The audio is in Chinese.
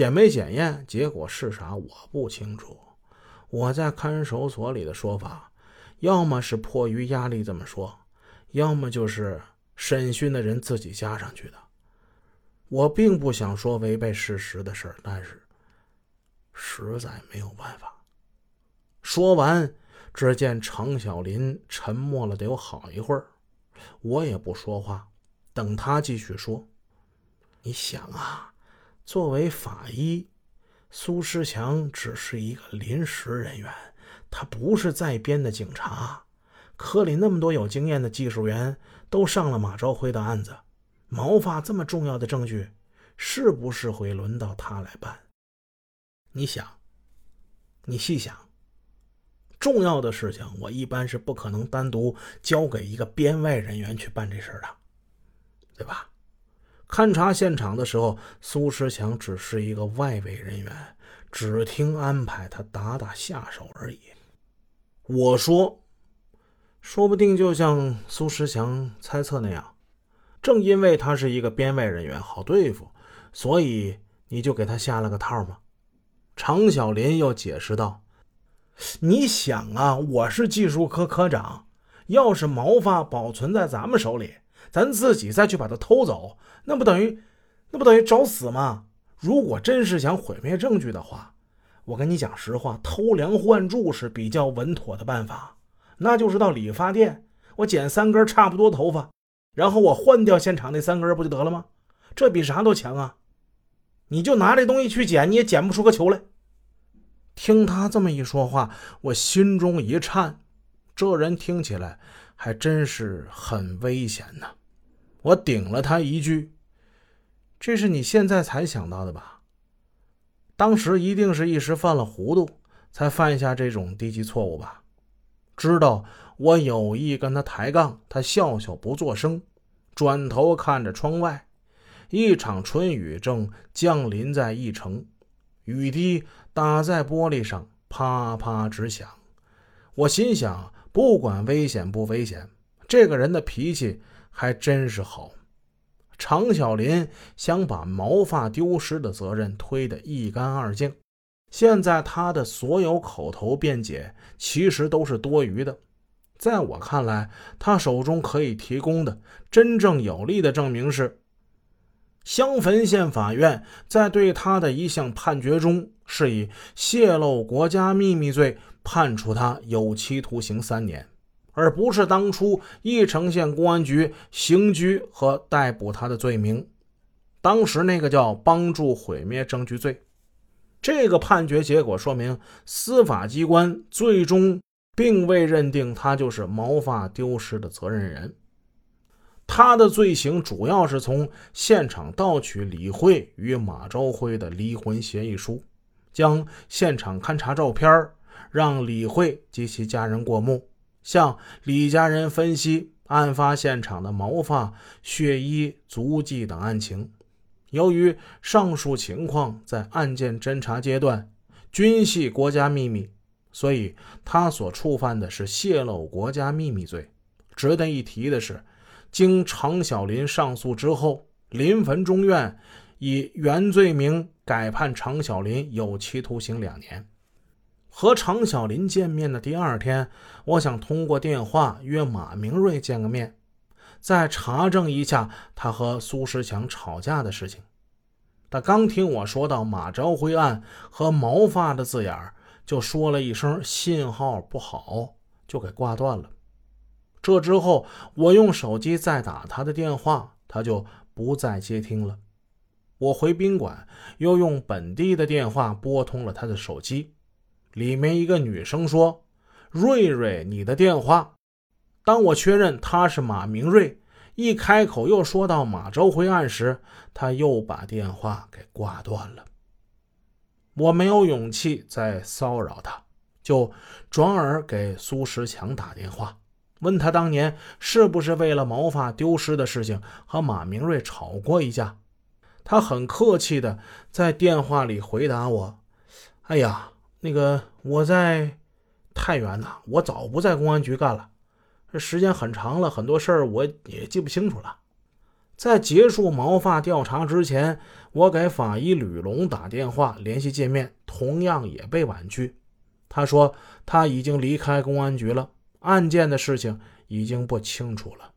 检没检验，结果是啥我不清楚。我在看守所里的说法，要么是迫于压力这么说，要么就是审讯的人自己加上去的。我并不想说违背事实的事儿，但是实在没有办法。说完，只见常小林沉默了得有好一会儿，我也不说话，等他继续说。你想啊，作为法医。苏世强只是一个临时人员，他不是在编的警察。科里那么多有经验的技术员都上了马昭辉的案子，毛发这么重要的证据，是不是会轮到他来办？你想，你细想，重要的事情我一般是不可能单独交给一个编外人员去办这事的，对吧？勘察现场的时候，苏世强只是一个外围人员，只听安排，他打打下手而已。我说，说不定就像苏世强猜测那样，正因为他是一个编外人员，好对付，所以你就给他下了个套吗？常小林又解释道：“你想啊，我是技术科科长，要是毛发保存在咱们手里。”咱自己再去把他偷走，那不等于，那不等于找死吗？如果真是想毁灭证据的话，我跟你讲实话，偷梁换柱是比较稳妥的办法。那就是到理发店，我剪三根差不多头发，然后我换掉现场那三根，不就得了吗？这比啥都强啊！你就拿这东西去剪，你也剪不出个球来。听他这么一说话，我心中一颤，这人听起来还真是很危险呢。我顶了他一句：“这是你现在才想到的吧？当时一定是一时犯了糊涂，才犯下这种低级错误吧？”知道我有意跟他抬杠，他笑笑不作声，转头看着窗外，一场春雨正降临在一城，雨滴打在玻璃上，啪啪直响。我心想，不管危险不危险，这个人的脾气。还真是好，常小林想把毛发丢失的责任推得一干二净。现在他的所有口头辩解其实都是多余的。在我看来，他手中可以提供的真正有力的证明是，襄汾县法院在对他的一项判决中，是以泄露国家秘密罪判处他有期徒刑三年。而不是当初义城县公安局刑拘和逮捕他的罪名，当时那个叫帮助毁灭证据罪。这个判决结果说明，司法机关最终并未认定他就是毛发丢失的责任人。他的罪行主要是从现场盗取李慧与马昭辉的离婚协议书，将现场勘查照片让李慧及其家人过目。向李家人分析案发现场的毛发、血衣、足迹等案情。由于上述情况在案件侦查阶段均系国家秘密，所以他所触犯的是泄露国家秘密罪。值得一提的是，经常小林上诉之后，临汾中院以原罪名改判常小林有期徒刑两年。和常小林见面的第二天，我想通过电话约马明瑞见个面，再查证一下他和苏世强吵架的事情。他刚听我说到马昭辉案和毛发的字眼就说了一声“信号不好”，就给挂断了。这之后，我用手机再打他的电话，他就不再接听了。我回宾馆，又用本地的电话拨通了他的手机。里面一个女生说：“瑞瑞，你的电话。”当我确认他是马明瑞，一开口又说到马周辉案时，他又把电话给挂断了。我没有勇气再骚扰他，就转而给苏石强打电话，问他当年是不是为了毛发丢失的事情和马明瑞吵过一架。他很客气的在电话里回答我：“哎呀。”那个我在太原呢，我早不在公安局干了，这时间很长了，很多事儿我也记不清楚了。在结束毛发调查之前，我给法医吕龙打电话联系见面，同样也被婉拒。他说他已经离开公安局了，案件的事情已经不清楚了。